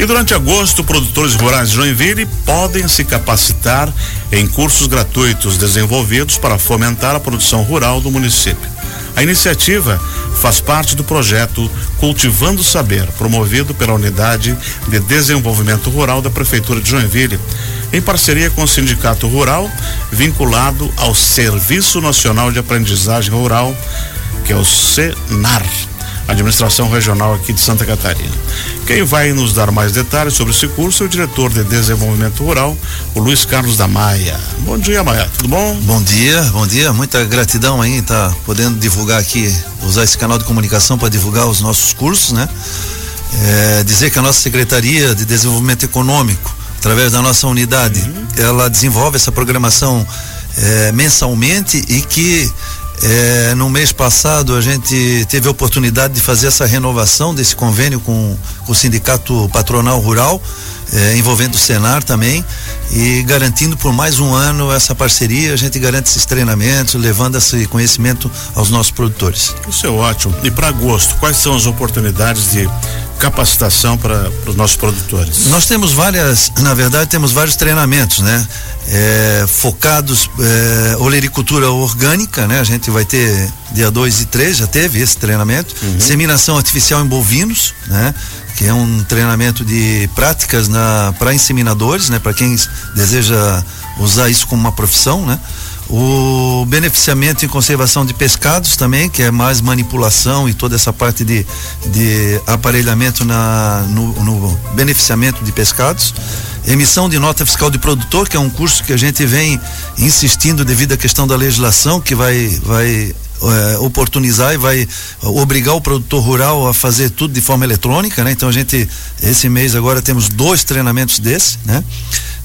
E durante agosto, produtores rurais de Joinville podem se capacitar em cursos gratuitos desenvolvidos para fomentar a produção rural do município. A iniciativa faz parte do projeto Cultivando Saber, promovido pela Unidade de Desenvolvimento Rural da Prefeitura de Joinville, em parceria com o Sindicato Rural, vinculado ao Serviço Nacional de Aprendizagem Rural, que é o SENAR administração regional aqui de Santa Catarina. Quem vai nos dar mais detalhes sobre esse curso é o diretor de desenvolvimento rural, o Luiz Carlos da Maia. Bom dia, Maia, tudo bom? Bom dia, bom dia, muita gratidão aí, tá podendo divulgar aqui, usar esse canal de comunicação para divulgar os nossos cursos, né? É, dizer que a nossa Secretaria de Desenvolvimento Econômico, através da nossa unidade, uhum. ela desenvolve essa programação é, mensalmente e que é, no mês passado a gente teve a oportunidade de fazer essa renovação desse convênio com, com o Sindicato Patronal Rural, é, envolvendo o Senar também, e garantindo por mais um ano essa parceria, a gente garante esses treinamentos, levando esse conhecimento aos nossos produtores. Isso é ótimo. E para agosto, quais são as oportunidades de capacitação para os nossos produtores? Nós temos várias, na verdade, temos vários treinamentos, né? É, focados é, olericultura orgânica, né? A gente vai ter dia 2 e 3, já teve esse treinamento. Uhum. Seminação artificial em bovinos, né? Que é um treinamento de práticas para inseminadores, né? Para quem deseja usar isso como uma profissão, né? O beneficiamento em conservação de pescados também, que é mais manipulação e toda essa parte de, de aparelhamento na, no, no beneficiamento de pescados. Emissão de nota fiscal de produtor, que é um curso que a gente vem insistindo devido à questão da legislação, que vai, vai é, oportunizar e vai obrigar o produtor rural a fazer tudo de forma eletrônica, né? Então a gente esse mês agora temos dois treinamentos desses, né?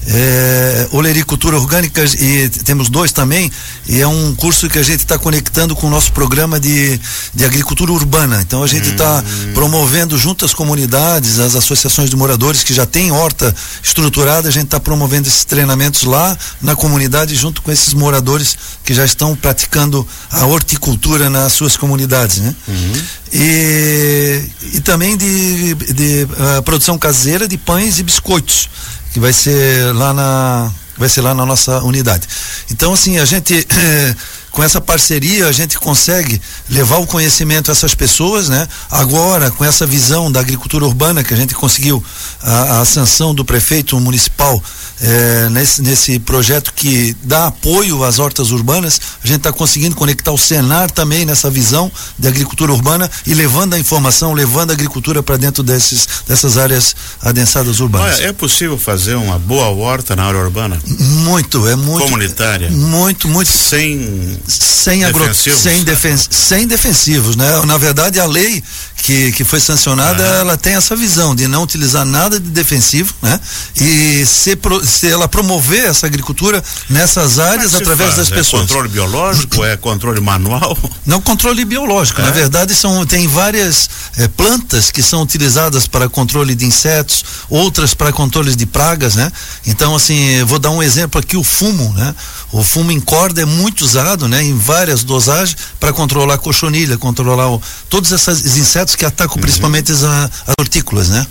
É, olericultura orgânica e temos dois também e é um curso que a gente está conectando com o nosso programa de, de agricultura urbana então a gente está hum. promovendo junto às comunidades as associações de moradores que já têm horta estruturada a gente está promovendo esses treinamentos lá na comunidade junto com esses moradores que já estão praticando a horticultura nas suas comunidades né uhum. e, e também de, de uh, produção caseira de pães e biscoitos que vai ser lá na vai ser lá na nossa unidade. Então assim, a gente com essa parceria a gente consegue levar o conhecimento a essas pessoas, né? Agora, com essa visão da agricultura urbana que a gente conseguiu a, a sanção do prefeito municipal é, nesse, nesse projeto que dá apoio às hortas urbanas, a gente está conseguindo conectar o Senar também nessa visão de agricultura urbana e levando a informação, levando a agricultura para dentro desses, dessas áreas adensadas urbanas. Olha, é possível fazer uma boa horta na área urbana? Muito, é muito. Comunitária? Muito, muito. Sem sem agro, sem, defen, sem defensivos, né? Na verdade, a lei que, que foi sancionada, ah. ela tem essa visão de não utilizar nada de defensivo, né? E se, se ela promover essa agricultura nessas áreas através faz? das é pessoas. É controle biológico, é controle manual? Não controle biológico, é? na verdade são tem várias é, plantas que são utilizadas para controle de insetos, outras para controle de pragas, né? Então assim, vou dar um exemplo aqui, o fumo, né? O fumo em corda é muito usado, né? Em várias dosagens para controlar a cochonilha, controlar o, todos esses insetos que atacam uhum. principalmente as, as hortícolas, né?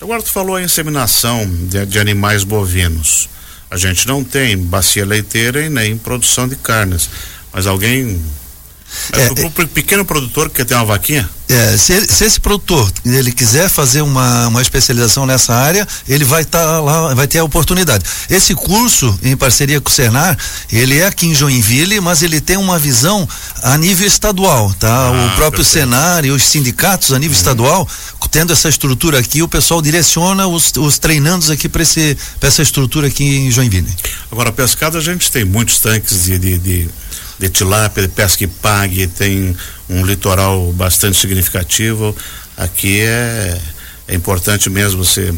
Agora tu falou a inseminação de, de, animais bovinos. A gente não tem bacia leiteira e nem produção de carnes. Mas alguém. É, o, o pequeno produtor que tem uma vaquinha? É, se, se, esse produtor ele quiser fazer uma, uma especialização nessa área, ele vai estar tá lá, vai ter a oportunidade. Esse curso, em parceria com o Senar, ele é aqui em Joinville, mas ele tem uma visão a nível estadual, tá? Ah, o próprio perfeito. Senar e os sindicatos a nível uhum. estadual, tendo essa estrutura aqui, o pessoal direciona os, os treinandos aqui para essa estrutura aqui em Joinville. Agora, pescado, a gente tem muitos tanques de, de, de de tilápia, de pesca e pague, tem um litoral bastante significativo. Aqui é, é importante mesmo você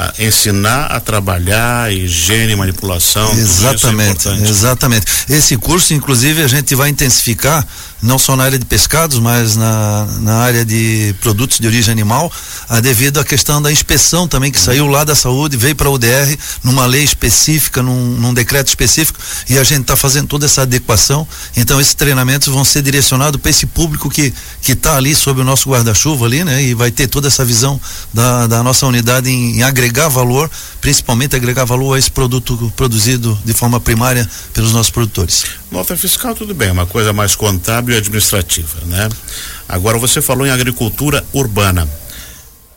a ensinar a trabalhar, higiene, manipulação. Exatamente, é exatamente. Esse curso, inclusive, a gente vai intensificar não só na área de pescados, mas na, na área de produtos de origem animal, ah, devido à questão da inspeção também, que saiu lá da saúde, veio para a UDR numa lei específica, num, num decreto específico, e a gente está fazendo toda essa adequação. Então, esses treinamentos vão ser direcionados para esse público que está ali sob o nosso guarda-chuva ali, né? E vai ter toda essa visão da, da nossa unidade em, em agregar valor, principalmente agregar valor a esse produto produzido de forma primária pelos nossos produtores. Nota fiscal, tudo bem, uma coisa mais contábil e administrativa, né? Agora você falou em agricultura urbana.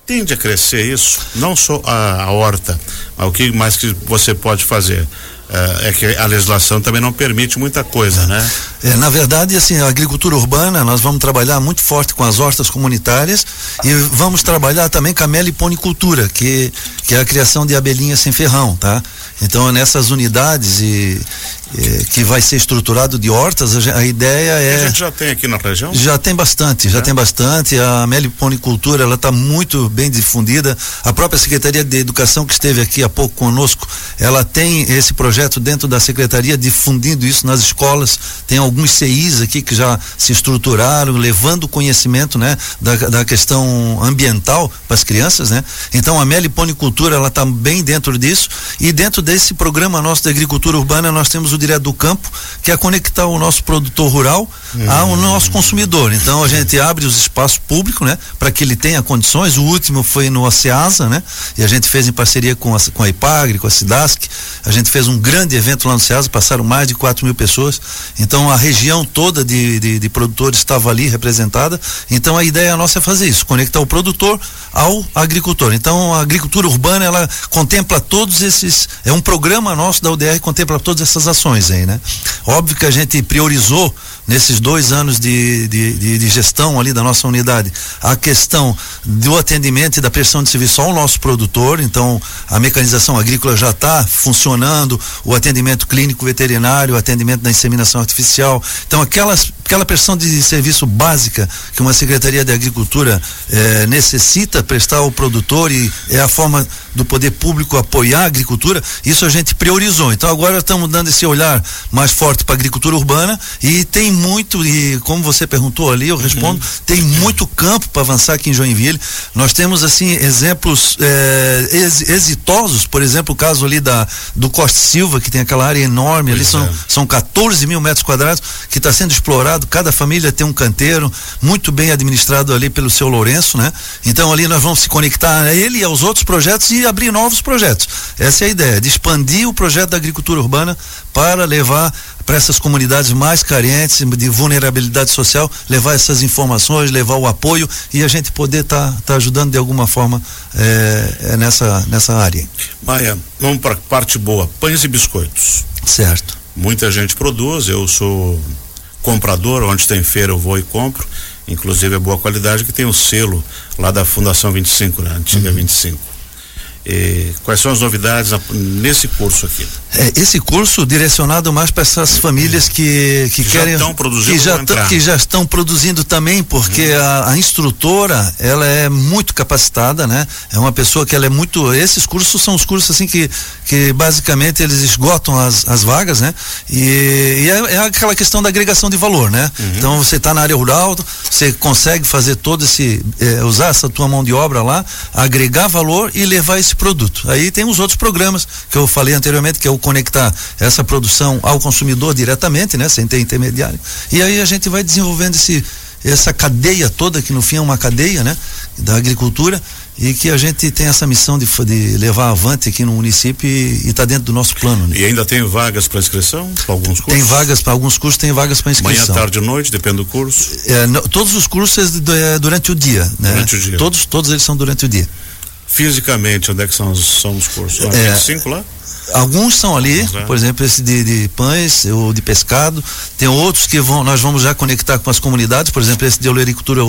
Tende a crescer isso, não só a, a horta, mas o que mais que você pode fazer? É, é que a legislação também não permite muita coisa, né? É, na verdade, assim, a agricultura urbana, nós vamos trabalhar muito forte com as hortas comunitárias e vamos trabalhar também com a meliponicultura, que, que é a criação de abelhinhas sem ferrão, tá? Então, nessas unidades e, e que vai ser estruturado de hortas, a, a ideia é. A gente já tem aqui na região? Já tem bastante, já é. tem bastante. A meliponicultura, ela está muito bem difundida. A própria Secretaria de Educação que esteve aqui há pouco conosco, ela tem esse projeto dentro da secretaria difundindo isso nas escolas. Tem alguns CIs aqui que já se estruturaram, levando conhecimento, né, da, da questão ambiental para as crianças, né? Então a meliponicultura, ela está bem dentro disso e dentro desse programa nosso de agricultura urbana, nós temos o direto do campo, que é conectar o nosso produtor rural hum. ao nosso consumidor. Então a gente abre os espaços públicos, né, para que ele tenha condições. O último foi no Oceasa, né, e a gente fez em parceria com a, com a Ipagre, com a Cidasc. A gente fez um grande evento lá no Oceasa, passaram mais de 4 mil pessoas. Então a região toda de, de, de produtores estava ali representada. Então a ideia nossa é fazer isso, conectar o produtor ao agricultor. Então a agricultura urbana ela contempla todos esses é um programa nosso da UDR que contempla todas essas ações aí, né? Óbvio que a gente priorizou nesses dois anos de, de, de, de, gestão ali da nossa unidade, a questão do atendimento e da prestação de serviço ao nosso produtor, então a mecanização agrícola já está funcionando, o atendimento clínico veterinário, o atendimento da inseminação artificial, então aquelas, aquela prestação de serviço básica que uma Secretaria de Agricultura eh, necessita prestar ao produtor e é a forma do poder público apoiar a agricultura, isso a gente priorizou. Então agora estamos dando esse olhar mais forte para a agricultura urbana e tem muito, e como você perguntou ali, eu respondo, uhum. tem muito campo para avançar aqui em Joinville. Nós temos assim exemplos eh, ex, exitosos, por exemplo, o caso ali da do Costa Silva, que tem aquela área enorme, pois ali são, é. são 14 mil metros quadrados que está sendo explorado, cada família tem um canteiro muito bem administrado ali pelo seu Lourenço, né? Então ali nós vamos se conectar a ele e aos outros projetos e abrir novos projetos. Essa é a ideia, de expandir o projeto da agricultura urbana para levar para essas comunidades mais carentes de vulnerabilidade social, levar essas informações, levar o apoio e a gente poder estar tá, tá ajudando de alguma forma é, nessa, nessa área. Maia, vamos para a parte boa, pães e biscoitos. Certo. Muita gente produz, eu sou comprador, onde tem feira eu vou e compro, inclusive é boa qualidade que tem o selo lá da Fundação 25, né? Antiga uhum. 25. Eh, quais são as novidades nesse curso aqui? É, esse curso direcionado mais para essas famílias que, que, que querem já que já, que já estão produzindo também, porque hum. a, a, instrutora ela é muito capacitada, né? É uma pessoa que ela é muito. Esses cursos são os cursos assim que, que basicamente eles esgotam as, as vagas, né? E, e é, é, aquela questão da agregação de valor, né? Uhum. Então você está na área rural, você consegue fazer todo esse eh, usar essa tua mão de obra lá, agregar valor e levar esse esse produto. Aí tem os outros programas que eu falei anteriormente, que é o conectar essa produção ao consumidor diretamente, né, sem ter intermediário. E aí a gente vai desenvolvendo esse essa cadeia toda, que no fim é uma cadeia, né, da agricultura, e que a gente tem essa missão de, de levar avante aqui no município e está dentro do nosso plano. Né? E ainda tem vagas para inscrição para alguns cursos? Tem vagas para alguns cursos, tem vagas para inscrição. Manhã, tarde e noite, depende do curso? É, não, todos os cursos é, durante o dia, né? Durante o dia. Todos, todos eles são durante o dia. Fisicamente, onde é que são, são os cursos? É, 25 lá? Alguns são ali, é. por exemplo, esse de, de, pães ou de pescado. Tem outros que vão, nós vamos já conectar com as comunidades, por exemplo, esse de olericultura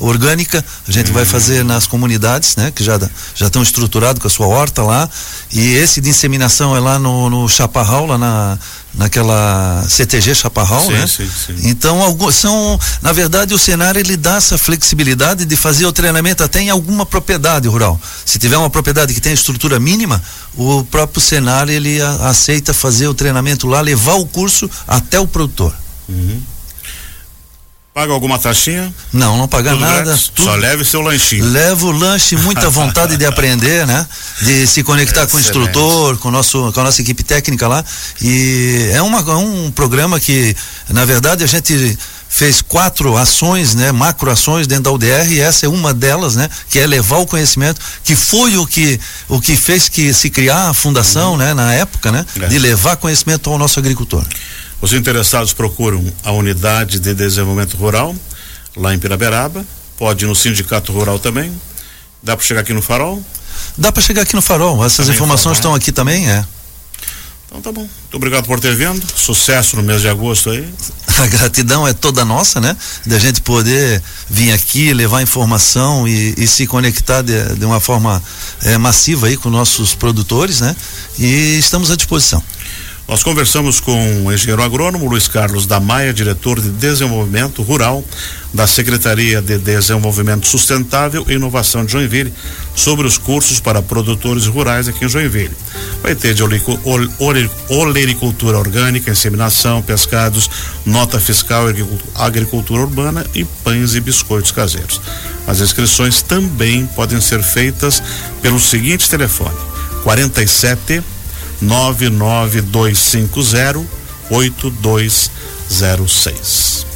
orgânica, a gente vai uhum. fazer nas comunidades, né? Que já já estão estruturados com a sua horta lá. E esse de inseminação é lá no, no Chaparral, lá na, naquela CTG Chaparral, sim, né? Sim, sim. Então, alguns são, na verdade, o cenário ele dá essa flexibilidade de fazer o treinamento até em alguma propriedade rural. Se tiver uma propriedade que tem estrutura mínima, o próprio cenário ele a, aceita fazer o treinamento lá, levar o curso até o produtor. Uhum. Paga alguma taxinha? Não, não paga tudo nada. Tudo. Só leve seu lanchinho. Levo o lanche, muita vontade de aprender, né? De se conectar com o instrutor, com, nosso, com a nossa equipe técnica lá. E é uma, um programa que, na verdade, a gente fez quatro ações, né, macro ações dentro da UDR e essa é uma delas, né, que é levar o conhecimento, que foi o que o que fez que se criar a fundação, uhum. né, na época, né, é. de levar conhecimento ao nosso agricultor. Os interessados procuram a unidade de desenvolvimento rural lá em Piraberaba, pode ir no sindicato rural também. Dá para chegar aqui no Farol? Dá para chegar aqui no Farol. Essas também informações estão aqui também, é. Então tá bom. Muito obrigado por ter vindo. Sucesso no mês de agosto aí. A gratidão é toda nossa, né? Da gente poder vir aqui, levar informação e, e se conectar de, de uma forma é, massiva aí com nossos produtores, né? E estamos à disposição. Nós conversamos com o engenheiro agrônomo Luiz Carlos da Maia, diretor de Desenvolvimento Rural da Secretaria de Desenvolvimento Sustentável e Inovação de Joinville, sobre os cursos para produtores rurais aqui em Joinville. Vai ter de olericultura orgânica, inseminação, pescados, nota fiscal, agricultura urbana e pães e biscoitos caseiros. As inscrições também podem ser feitas pelo seguinte telefone: 47 99250 8206.